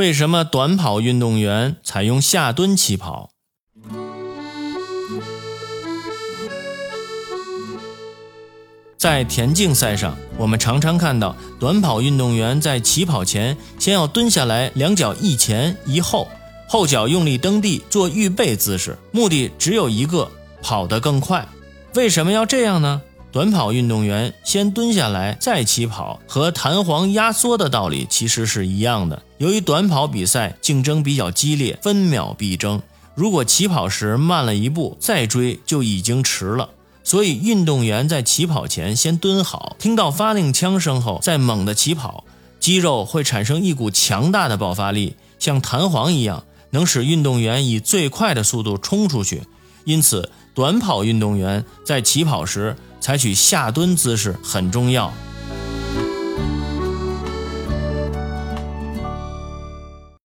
为什么短跑运动员采用下蹲起跑？在田径赛上，我们常常看到短跑运动员在起跑前先要蹲下来，两脚一前一后，后脚用力蹬地做预备姿势，目的只有一个，跑得更快。为什么要这样呢？短跑运动员先蹲下来再起跑，和弹簧压缩的道理其实是一样的。由于短跑比赛竞争比较激烈，分秒必争，如果起跑时慢了一步，再追就已经迟了。所以，运动员在起跑前先蹲好，听到发令枪声后再猛地起跑，肌肉会产生一股强大的爆发力，像弹簧一样，能使运动员以最快的速度冲出去。因此，短跑运动员在起跑时采取下蹲姿势很重要。